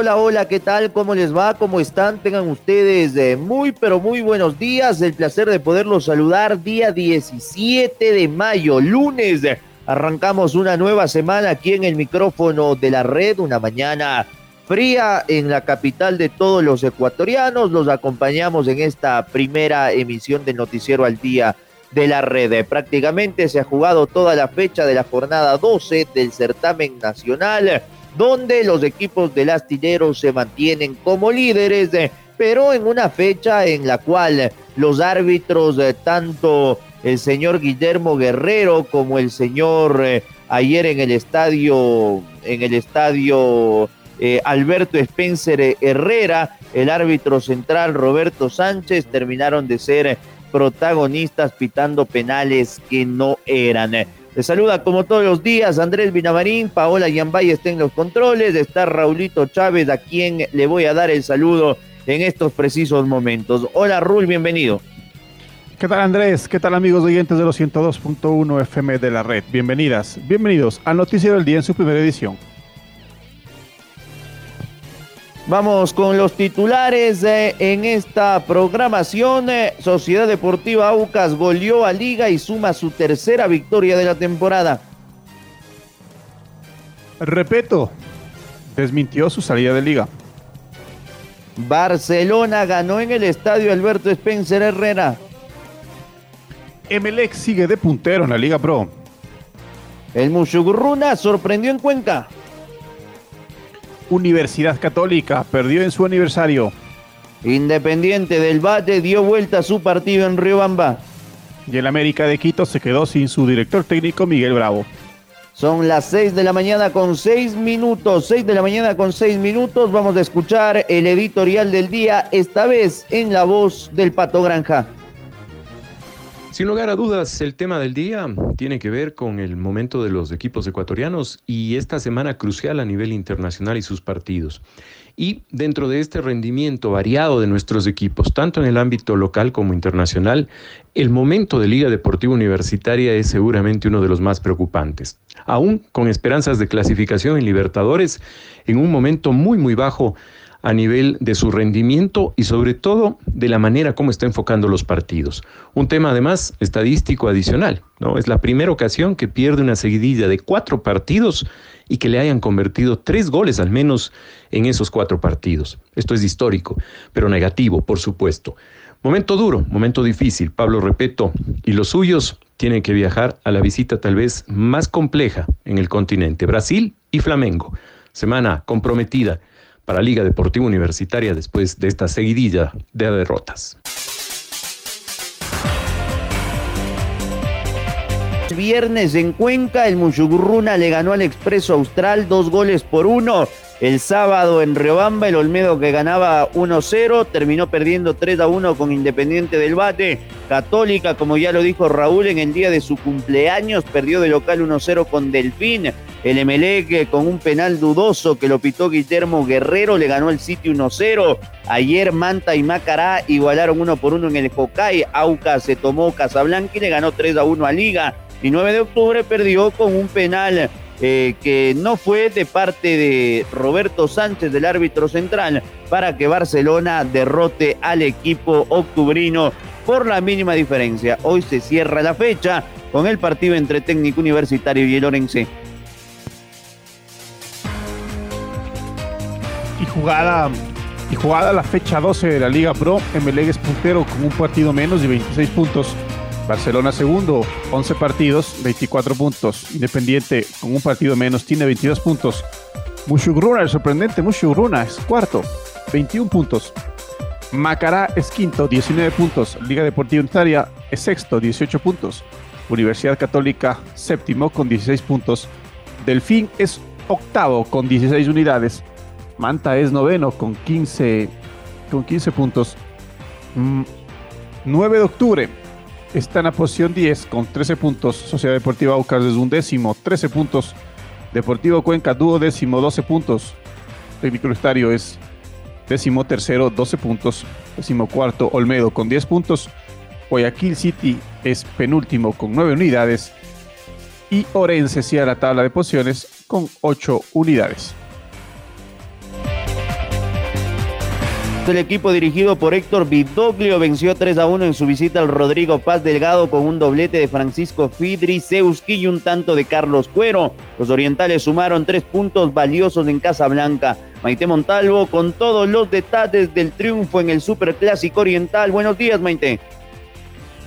Hola, hola, ¿qué tal? ¿Cómo les va? ¿Cómo están? Tengan ustedes eh, muy, pero muy buenos días. El placer de poderlos saludar día 17 de mayo, lunes. Arrancamos una nueva semana aquí en el micrófono de la red, una mañana fría en la capital de todos los ecuatorianos. Los acompañamos en esta primera emisión del noticiero al día de la red. Prácticamente se ha jugado toda la fecha de la jornada 12 del certamen nacional donde los equipos del astillero se mantienen como líderes, eh, pero en una fecha en la cual los árbitros, eh, tanto el señor Guillermo Guerrero como el señor eh, ayer en el estadio, en el estadio Alberto Spencer Herrera, el árbitro central Roberto Sánchez, terminaron de ser protagonistas pitando penales que no eran. Te saluda como todos los días Andrés Vinamarín, Paola Yambay está en los controles, está Raulito Chávez a quien le voy a dar el saludo en estos precisos momentos. Hola Rul, bienvenido. ¿Qué tal Andrés? ¿Qué tal amigos oyentes de los 102.1 FM de la red? Bienvenidas, bienvenidos al Noticiero del Día en su primera edición. Vamos con los titulares eh, en esta programación. Eh, Sociedad Deportiva Aucas goleó a Liga y suma su tercera victoria de la temporada. Repeto, desmintió su salida de Liga. Barcelona ganó en el estadio Alberto Spencer Herrera. Emelec sigue de puntero en la Liga Pro. El Mushugurruna sorprendió en Cuenca. Universidad Católica perdió en su aniversario. Independiente del Valle dio vuelta a su partido en Riobamba. Y el América de Quito se quedó sin su director técnico Miguel Bravo. Son las 6 de la mañana con 6 minutos. 6 de la mañana con 6 minutos. Vamos a escuchar el editorial del día, esta vez en la voz del Pato Granja. Sin lugar a dudas, el tema del día tiene que ver con el momento de los equipos ecuatorianos y esta semana crucial a nivel internacional y sus partidos. Y dentro de este rendimiento variado de nuestros equipos, tanto en el ámbito local como internacional, el momento de Liga Deportiva Universitaria es seguramente uno de los más preocupantes. Aún con esperanzas de clasificación en Libertadores, en un momento muy, muy bajo a nivel de su rendimiento y sobre todo de la manera como está enfocando los partidos. Un tema además estadístico adicional, ¿no? Es la primera ocasión que pierde una seguidilla de cuatro partidos y que le hayan convertido tres goles al menos en esos cuatro partidos. Esto es histórico, pero negativo, por supuesto. Momento duro, momento difícil. Pablo Repeto y los suyos tienen que viajar a la visita tal vez más compleja en el continente, Brasil y Flamengo. Semana comprometida para Liga Deportiva Universitaria después de esta seguidilla de derrotas. Viernes en Cuenca, el Mushugurruna le ganó al Expreso Austral dos goles por uno. El sábado en Riobamba, el Olmedo que ganaba 1-0, terminó perdiendo 3-1 con Independiente del Bate. Católica, como ya lo dijo Raúl, en el día de su cumpleaños, perdió de local 1-0 con Delfín. El Emelec con un penal dudoso que lo pitó Guillermo Guerrero, le ganó el City 1-0. Ayer Manta y Macará igualaron uno por uno en el Hokkaido. Auca se tomó Casablanca y le ganó 3-1 a Liga. Y 9 de octubre perdió con un penal eh, que no fue de parte de Roberto Sánchez, del árbitro central, para que Barcelona derrote al equipo octubrino por la mínima diferencia. Hoy se cierra la fecha con el partido entre Técnico Universitario y el Orense. Y jugada, y jugada la fecha 12 de la Liga Pro, Emelec es puntero con un partido menos y 26 puntos. Barcelona segundo, 11 partidos, 24 puntos. Independiente con un partido menos tiene 22 puntos. Mushugruna, el sorprendente Mushugruna es cuarto, 21 puntos. Macará es quinto, 19 puntos. Liga Deportiva Unitaria es sexto, 18 puntos. Universidad Católica séptimo con 16 puntos. Delfín es octavo con 16 unidades. Manta es noveno con 15, con 15 puntos. 9 mm, de octubre está en la posición 10 con 13 puntos. Sociedad Deportiva Aucas es un décimo, 13 puntos. Deportivo Cuenca, dúo décimo, 12 puntos. Técnico Estadio es décimo tercero, 12 puntos. Décimo cuarto, Olmedo con 10 puntos. Guayaquil City es penúltimo con 9 unidades. Y Orense cierra la tabla de posiciones con 8 unidades. El equipo dirigido por Héctor Vidoglio venció 3 a 1 en su visita al Rodrigo Paz Delgado con un doblete de Francisco Fidri, Seuski y un tanto de Carlos Cuero. Los orientales sumaron tres puntos valiosos en Casablanca. Maite Montalvo con todos los detalles del triunfo en el Superclásico Oriental. Buenos días, Maite.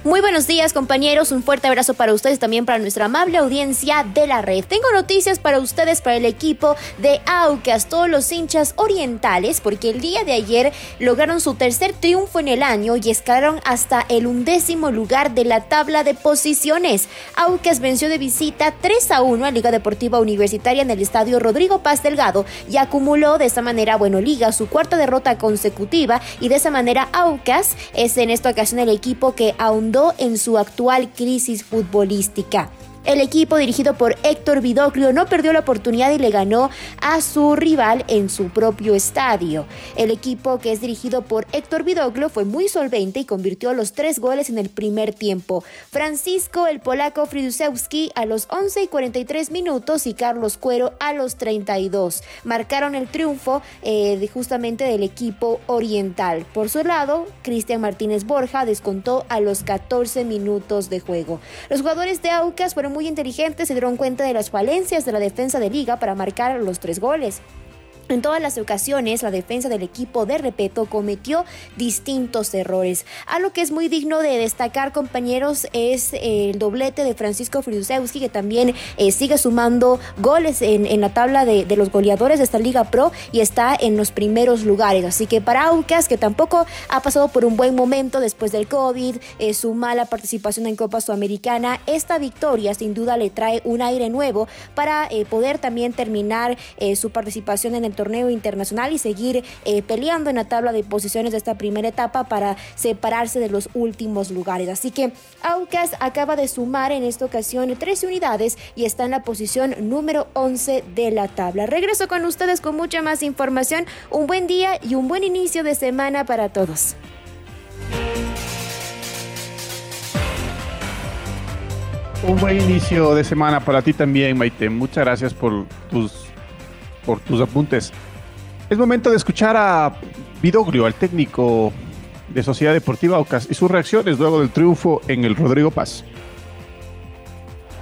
Muy buenos días compañeros, un fuerte abrazo para ustedes también para nuestra amable audiencia de la red. Tengo noticias para ustedes, para el equipo de Aucas, todos los hinchas orientales, porque el día de ayer lograron su tercer triunfo en el año y escalaron hasta el undécimo lugar de la tabla de posiciones. Aucas venció de visita 3 a 1 a Liga Deportiva Universitaria en el estadio Rodrigo Paz Delgado y acumuló de esta manera, bueno, Liga su cuarta derrota consecutiva y de esa manera Aucas es en esta ocasión el equipo que aún en su actual crisis futbolística. El equipo dirigido por Héctor Vidoglio no perdió la oportunidad y le ganó a su rival en su propio estadio. El equipo que es dirigido por Héctor Vidoglio fue muy solvente y convirtió los tres goles en el primer tiempo. Francisco el polaco Fridusewski a los 11 y 43 minutos y Carlos Cuero a los 32. Marcaron el triunfo eh, justamente del equipo oriental. Por su lado, Cristian Martínez Borja descontó a los 14 minutos de juego. Los jugadores de Aucas fueron muy inteligentes se dieron cuenta de las falencias de la defensa de liga para marcar los tres goles. En todas las ocasiones, la defensa del equipo de Repeto cometió distintos errores. Algo que es muy digno de destacar, compañeros, es el doblete de Francisco Fridusewski, que también eh, sigue sumando goles en, la tabla de, los goleadores de esta Liga Pro y está en los primeros lugares. Así que para Aucas, que tampoco ha pasado por un buen momento después del COVID, eh, su mala participación en Copa Sudamericana, esta victoria sin duda le trae un aire nuevo para eh, poder también terminar su participación en el torneo internacional y seguir eh, peleando en la tabla de posiciones de esta primera etapa para separarse de los últimos lugares. Así que Aucas acaba de sumar en esta ocasión 13 unidades y está en la posición número 11 de la tabla. Regreso con ustedes con mucha más información. Un buen día y un buen inicio de semana para todos. Un buen inicio de semana para ti también, Maite. Muchas gracias por tus por tus apuntes. Es momento de escuchar a Vidoglio, al técnico de Sociedad Deportiva Aucas, y sus reacciones luego del triunfo en el Rodrigo Paz.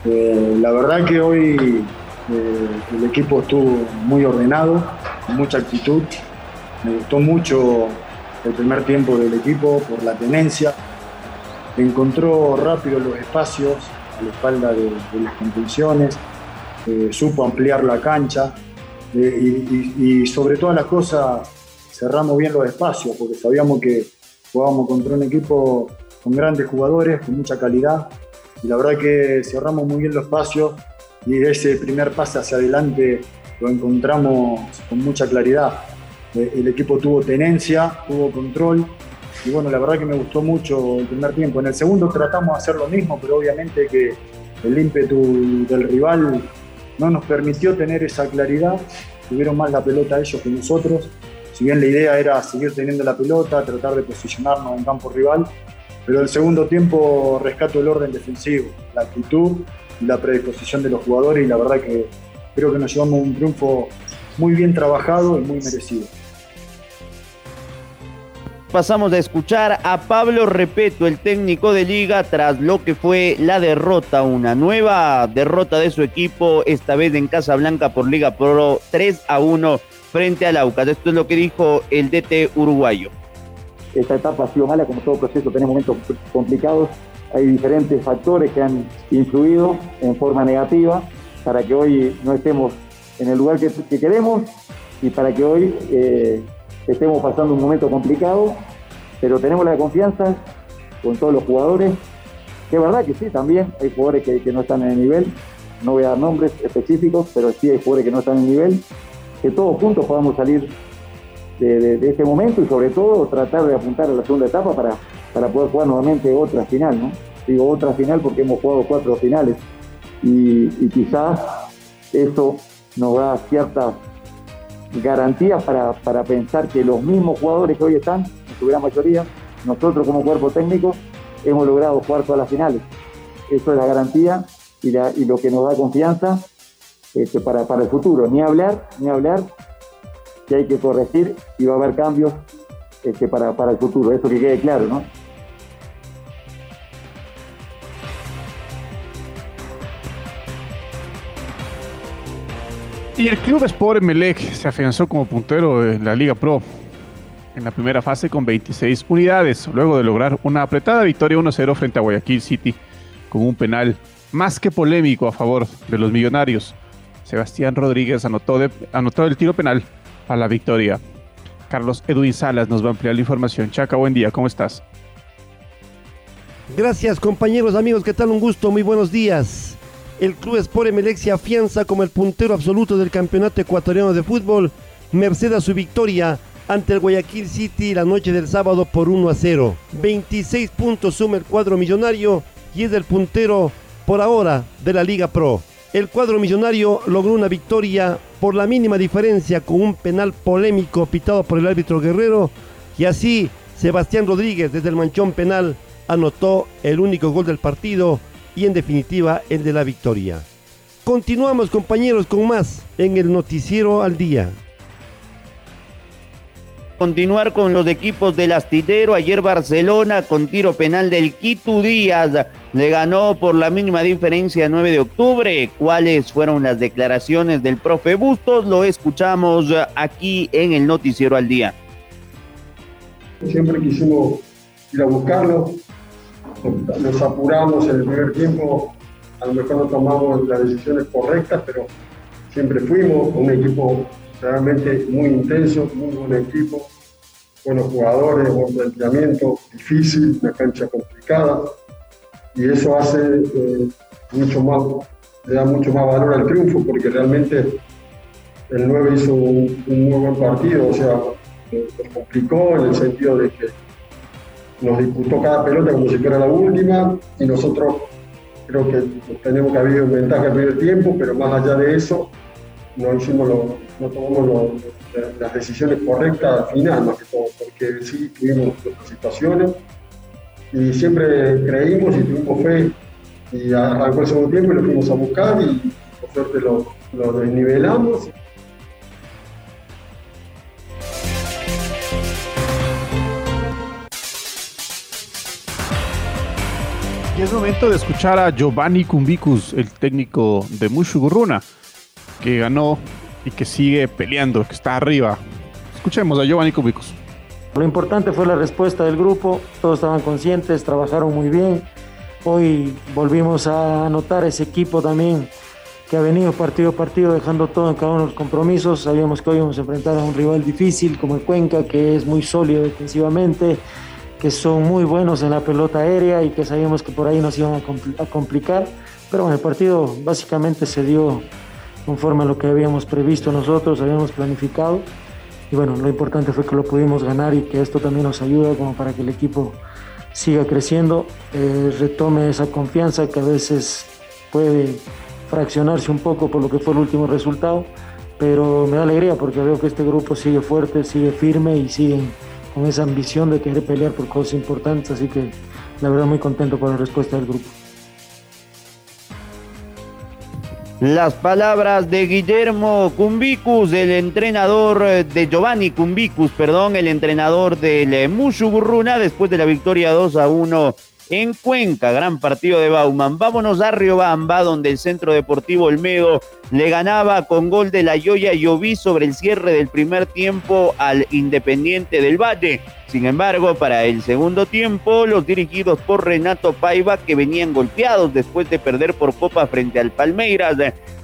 Eh, la verdad que hoy eh, el equipo estuvo muy ordenado, con mucha actitud. Me gustó mucho el primer tiempo del equipo por la tenencia. Encontró rápido los espacios a la espalda de, las contenciones, eh, supo ampliar la cancha, eh, y, sobre todas las cosas cerramos bien los espacios porque sabíamos que jugábamos contra un equipo con grandes jugadores, con mucha calidad y la verdad que cerramos muy bien los espacios y ese primer pase hacia adelante lo encontramos con mucha claridad. Eh, el equipo tuvo tenencia, tuvo control y bueno, la verdad que me gustó mucho el primer tiempo. En el segundo tratamos de hacer lo mismo, pero obviamente que el ímpetu del rival no nos permitió tener esa claridad, tuvieron más la pelota ellos que nosotros, si bien la idea era seguir teniendo la pelota, tratar de posicionarnos en campo rival, pero el segundo tiempo rescato el orden defensivo, la actitud y la predisposición de los jugadores y la verdad que creo que nos llevamos un triunfo muy bien trabajado y muy merecido pasamos a escuchar a Pablo Repeto, el técnico de liga, tras lo que fue la derrota, una nueva derrota de su equipo, esta vez en Casablanca por Liga Pro 3 a 1 frente al Aucas. Esto es lo que dijo el DT uruguayo. Esta etapa ha sido mala, como todo proceso, tenemos momentos complicados, hay diferentes factores que han influido en forma negativa para que hoy no estemos en el lugar que, queremos y para que hoy eh, estemos pasando un momento complicado, pero tenemos la confianza con todos los jugadores, que es verdad que sí, también hay jugadores que, no están en el nivel, no voy a dar nombres específicos, pero sí hay jugadores que no están en el nivel, que todos juntos podamos salir de, este momento y sobre todo tratar de apuntar a la segunda etapa para, para poder jugar nuevamente otra final, ¿no? Digo otra final porque hemos jugado cuatro finales y, quizás eso nos da ciertas garantías para, para pensar que los mismos jugadores que hoy están, en su gran mayoría, nosotros como cuerpo técnico, hemos logrado jugar todas las finales. Eso es la garantía y, y lo que nos da confianza este, para, para el futuro. Ni hablar, ni hablar que hay que corregir y va a haber cambios este, para, para el futuro. Eso que quede claro, ¿no? Y el club Sport Emelec se afianzó como puntero en la Liga Pro en la primera fase con 26 unidades, luego de lograr una apretada victoria 1-0 frente a Guayaquil City con un penal más que polémico a favor de los millonarios. Sebastián Rodríguez anotó, anotó el tiro penal a la victoria. Carlos Edwin Salas nos va a ampliar la información. Chaca, buen día, ¿cómo estás? Gracias compañeros, amigos, ¿qué tal? Un gusto, muy buenos días el Club Sport Emelec afianza como el puntero absoluto del campeonato ecuatoriano de fútbol, merced a su victoria ante el Guayaquil City la noche del sábado por 1 a 0. 26 puntos suma el cuadro millonario y es el puntero por ahora de la Liga Pro. El cuadro millonario logró una victoria por la mínima diferencia con un penal polémico pitado por el árbitro Guerrero y así Sebastián Rodríguez desde el manchón penal anotó el único gol del partido y en definitiva el de la victoria. Continuamos compañeros con más en el noticiero al día. Continuar con los equipos del astillero. Ayer Barcelona con tiro penal del Quito Díaz le ganó por la mínima diferencia 9 de octubre. ¿Cuáles fueron las declaraciones del profe Bustos? Lo escuchamos aquí en el noticiero al día. Siempre quisimos ir a buscarlo, nos apuramos en el primer tiempo, a lo mejor no tomamos las decisiones correctas, pero siempre fuimos un equipo realmente muy intenso, muy buen equipo, buenos jugadores, buen planteamiento, difícil, una cancha complicada, y eso hace eh, mucho más, le da mucho más valor al triunfo, porque realmente el 9 hizo un, muy buen partido, o sea, nos complicó en el sentido de que nos disputó cada pelota como si fuera la última y nosotros creo que tenemos que haber ventaja el primer tiempo, pero más allá de eso no hicimos no tomamos las decisiones correctas al final, más que todo, porque sí tuvimos situaciones y siempre creímos y tuvimos fe y arrancó el segundo tiempo y lo fuimos a buscar y por suerte lo, lo desnivelamos Y es momento de escuchar a Giovanni Cumbicus, el técnico de Mushugurruna, que ganó y que sigue peleando, que está arriba. Escuchemos a Giovanni Cumbicus. Lo importante fue la respuesta del grupo, todos estaban conscientes, trabajaron muy bien. Hoy volvimos a anotar ese equipo también que ha venido partido a partido dejando todo en cada uno de los compromisos. Sabíamos que hoy íbamos a enfrentar a un rival difícil como el Cuenca, que es muy sólido defensivamente, que son muy buenos en la pelota aérea y que sabíamos que por ahí nos iban a, complicar. Pero bueno, el partido básicamente se dio conforme a lo que habíamos previsto nosotros, habíamos planificado. Y bueno, lo importante fue que lo pudimos ganar y que esto también nos ayuda como para que el equipo siga creciendo, eh, retome esa confianza que a veces puede fraccionarse un poco por lo que fue el último resultado, pero me da alegría porque veo que este grupo sigue fuerte, sigue firme y sigue con esa ambición de querer pelear por cosas importantes, así que la verdad muy contento con la respuesta del grupo. Las palabras de Guillermo Cumbicus, el entrenador de Giovanni Cumbicus, perdón, el entrenador del Mushu Burruna, después de la victoria 2 a 1 en Cuenca. Gran partido de Bauman. Vámonos a Riobamba, donde el Centro Deportivo Olmedo le ganaba con gol de la Yoya Lloví sobre el cierre del primer tiempo al Independiente del Valle. Sin embargo, para el segundo tiempo, los dirigidos por Renato Paiva, que venían golpeados después de perder por Copa frente al Palmeiras,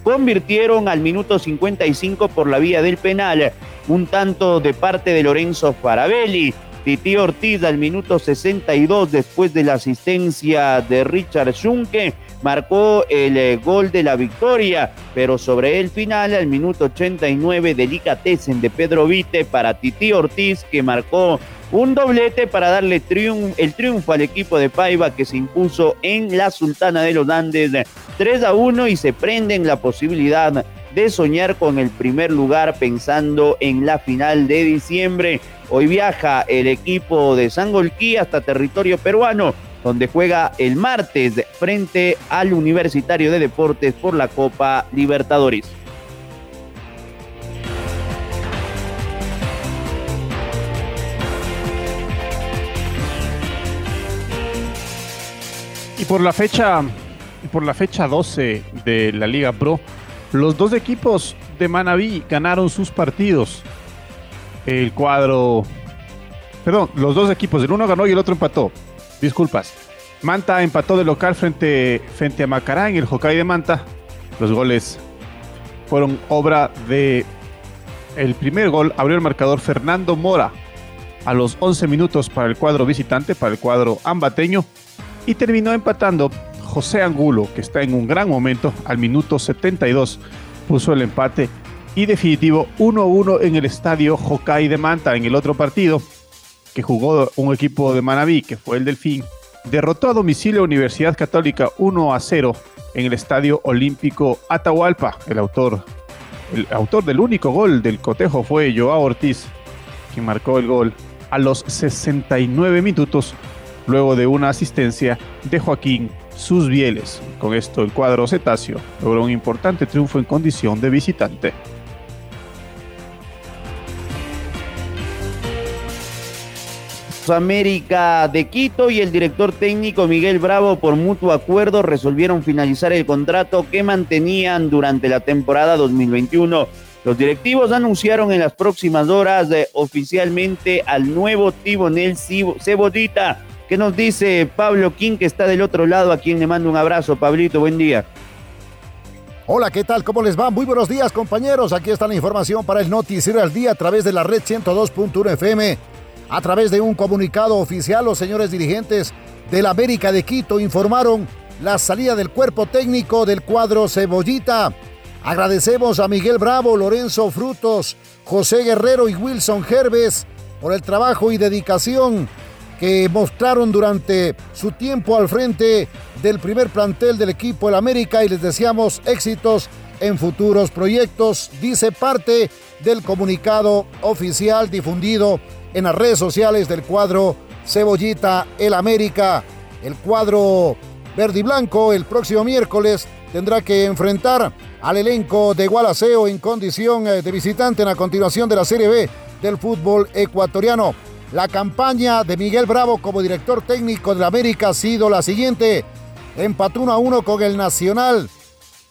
convirtieron al minuto 55 por la vía del penal un tanto de parte de Lorenzo Farabelli. Titi Ortiz al minuto 62 después de la asistencia de Richard Schunke marcó el eh, gol de la victoria, pero sobre el final al minuto 89 delicatessen de Pedro Vite para Titi Ortiz que marcó un doblete para darle el triunfo al equipo de Paiva que se impuso en la Sultana de los Andes 3 a 1 y se prende en la posibilidad de soñar con el primer lugar pensando en la final de diciembre. Hoy viaja el equipo de Sangolquí hasta territorio peruano, donde juega el martes frente al Universitario de Deportes por la Copa Libertadores. Y por la fecha, por la fecha 12 de la Liga Pro, los dos equipos de Manabí ganaron sus partidos. El cuadro. Perdón, los dos equipos, el uno ganó y el otro empató. Disculpas. Manta empató de local frente, frente a Macará en el Hokkaido de Manta. Los goles fueron obra de. El primer gol abrió el marcador Fernando Mora a los 11 minutos para el cuadro visitante, para el cuadro ambateño. Y terminó empatando José Angulo, que está en un gran momento, al minuto 72 puso el empate y definitivo 1-1 en el estadio Hokkaido de Manta en el otro partido que jugó un equipo de Manabí, que fue el Delfín, derrotó a domicilio Universidad Católica 1 0 en el Estadio Olímpico Atahualpa. El autor, el autor del único gol del cotejo fue Joao Ortiz, quien marcó el gol a los 69 minutos luego de una asistencia de Joaquín sus bieles. Con esto el cuadro cetáceo logró un importante triunfo en condición de visitante. América de Quito y el director técnico Miguel Bravo por mutuo acuerdo resolvieron finalizar el contrato que mantenían durante la temporada 2021. Los directivos anunciaron en las próximas horas eh, oficialmente al nuevo Tibonel Cebollita ¿Qué nos dice Pablo King, que está del otro lado, a quien le mando un abrazo? Pablito, buen día. Hola, ¿qué tal? ¿Cómo les va? Muy buenos días, compañeros. Aquí está la información para el Noticiero al Día a través de la red 102.1 FM. A través de un comunicado oficial, los señores dirigentes del América de Quito informaron la salida del cuerpo técnico del cuadro Cebollita. Agradecemos a Miguel Bravo, Lorenzo Frutos, José Guerrero y Wilson Herbes por el trabajo y dedicación que mostraron durante su tiempo al frente del primer plantel del equipo El América y les deseamos éxitos en futuros proyectos, dice parte del comunicado oficial difundido en las redes sociales del cuadro Cebollita El América. El cuadro verde y blanco el próximo miércoles tendrá que enfrentar al elenco de Gualaceo en condición eh, de visitante en la continuación de la Serie B del fútbol ecuatoriano. La campaña de Miguel Bravo como director técnico de la América ha sido la siguiente. Empató 1 a 1 con el Nacional.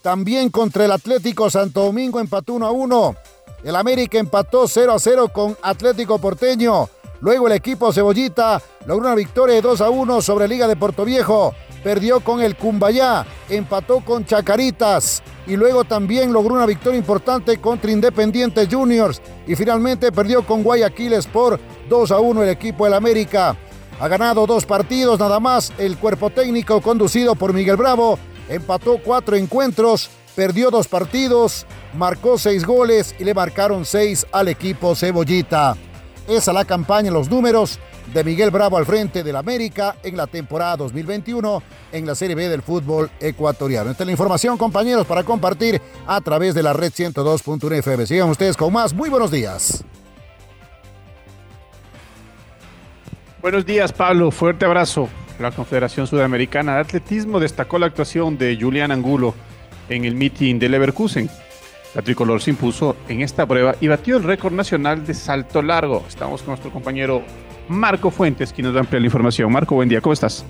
También contra el Atlético Santo Domingo empató 1 a 1. El América empató 0 a 0 con Atlético Porteño. Luego el equipo Cebollita logró una victoria de 2 a 1 sobre Liga de Puerto Viejo. Perdió con el Cumbayá, empató con Chacaritas y luego también logró una victoria importante contra Independiente Juniors y finalmente perdió con Guayaquil Sport 2 a 1 el equipo del América. Ha ganado dos partidos nada más. El cuerpo técnico conducido por Miguel Bravo empató cuatro encuentros, perdió dos partidos, marcó seis goles y le marcaron seis al equipo Cebollita. Esa la campaña, los números de Miguel Bravo al frente del América en la temporada 2021 en la Serie B del fútbol ecuatoriano. Esta es la información, compañeros, para compartir a través de la red 102.1 FM. Sigan ustedes con más. Muy buenos días. Buenos días, Pablo. Fuerte abrazo. La Confederación Sudamericana de Atletismo destacó la actuación de Julián Angulo en el meeting de Leverkusen. La tricolor se impuso en esta prueba y batió el récord nacional de salto largo. Estamos con nuestro compañero Marco Fuentes, quien nos da amplia la información. Marco, buen día, ¿cómo estás?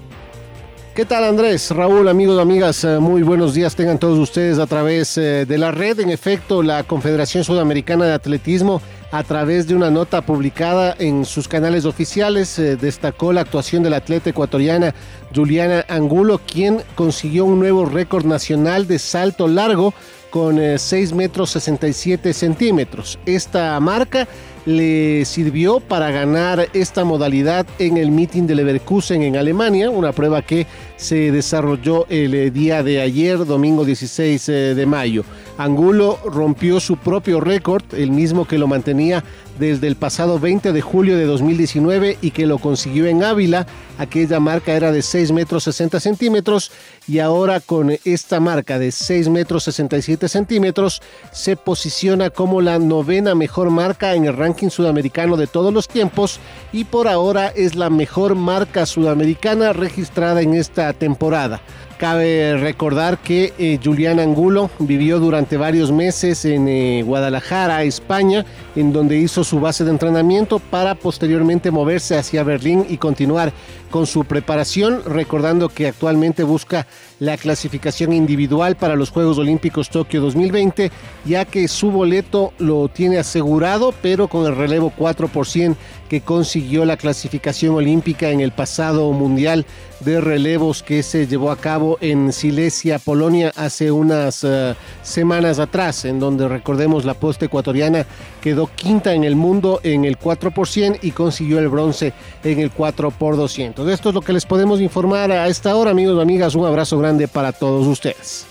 ¿Qué tal Andrés? Raúl, amigos, amigas, eh, muy buenos días tengan todos ustedes a través eh, de la red. En efecto, la Confederación Sudamericana de Atletismo, a través de una nota publicada en sus canales oficiales, eh, destacó la actuación de la atleta ecuatoriana Juliana Angulo, quien consiguió un nuevo récord nacional de salto largo con 6 metros 67 centímetros. Esta marca le sirvió para ganar esta modalidad en el meeting de Leverkusen en Alemania, una prueba que se desarrolló el eh, día de ayer, domingo 16 eh, de mayo. Angulo rompió su propio récord, el mismo que lo mantenía desde el pasado 20 de julio de 2019 y que lo consiguió en Ávila. Aquella marca era de 6 metros 60 centímetros y ahora con esta marca de 6 metros 67 centímetros se posiciona como la novena mejor marca en el ranking sudamericano de todos los tiempos y por ahora es la mejor marca sudamericana registrada en esta temporada. Cabe recordar que eh, Julián Angulo vivió durante varios meses en eh, Guadalajara, España, en donde hizo su base de entrenamiento para posteriormente moverse hacia Berlín y continuar con su preparación, recordando que actualmente busca la clasificación individual para los Juegos Olímpicos Tokio 2020, ya que su boleto lo tiene asegurado, pero con el relevo 4% que consiguió la clasificación olímpica en el pasado Mundial de Relevos que se llevó a cabo en Silesia, Polonia, hace unas uh, semanas atrás, en donde recordemos la posta ecuatoriana quedó quinta en el mundo en el 4% y consiguió el bronce en el 4 por 200. Esto es lo que les podemos informar a esta hora, amigos y amigas. Un abrazo grande para todos ustedes.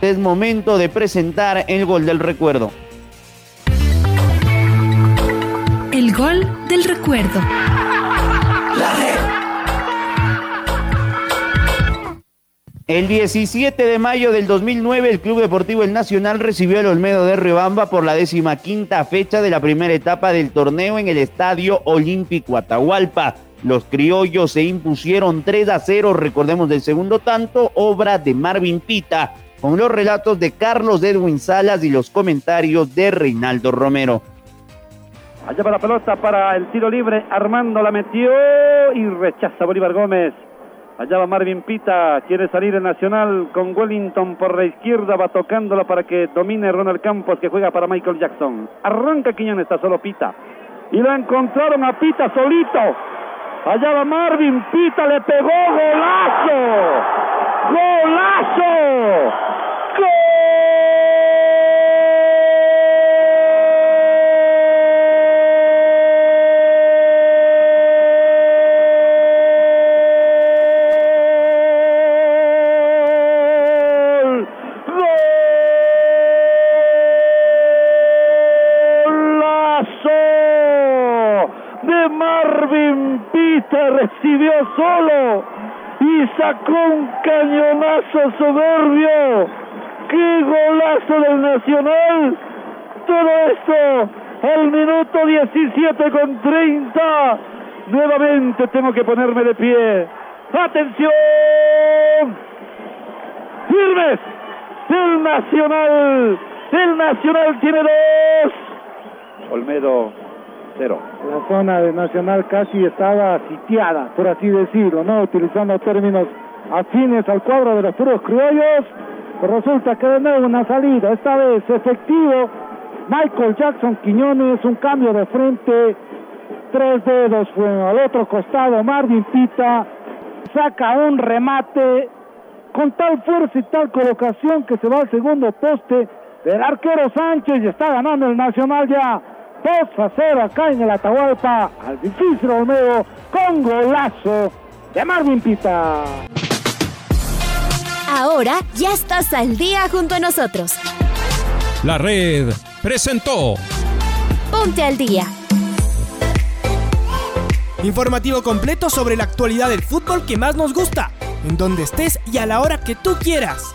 Es momento de presentar el gol del recuerdo. El gol del recuerdo. El 17 de mayo del 2009, el Club Deportivo El Nacional recibió al Olmedo de Rebamba por la quinta fecha de la primera etapa del torneo en el Estadio Olímpico Atahualpa. Los criollos se impusieron 3 a 0, recordemos del segundo tanto, obra de Marvin Pita, con los relatos de Carlos Edwin Salas y los comentarios de Reinaldo Romero. Allá va la pelota para el tiro libre, Armando la metió y rechaza Bolívar Gómez. Allá va Marvin Pita, quiere salir el Nacional con Wellington por la izquierda, va tocándola para que domine Ronald Campos que juega para Michael Jackson. Arranca Quiñones, está solo Pita. Y la encontraron a Pita solito. Allá va Marvin Pita, le pegó golazo. Golazo. recibió sacó un cañonazo soberbio. ¡Qué golazo del Nacional! Todo esto al minuto 17 con 30. Nuevamente tengo que ponerme de pie. ¡Atención! ¡Firmes! El Nacional. El Nacional tiene dos. Olmedo la zona de Nacional casi estaba sitiada, por así decirlo, ¿no? Utilizando términos afines al cuadro de los puros criollos. Resulta que de nuevo una salida, esta vez efectivo. Michael Jackson Quiñones, un cambio de frente, tres dedos fue al otro costado. Marvin Pita saca un remate con tal fuerza y tal colocación que se va al segundo poste del arquero Sánchez y está ganando el Nacional ya 2 a 0 acá en el Atahualpa al difícil Romeo con golazo de Marvin Pita. Ahora ya estás al día junto a nosotros. La red presentó Ponte al día. Informativo completo sobre la actualidad del fútbol que más nos gusta, en donde estés y a la hora que tú quieras.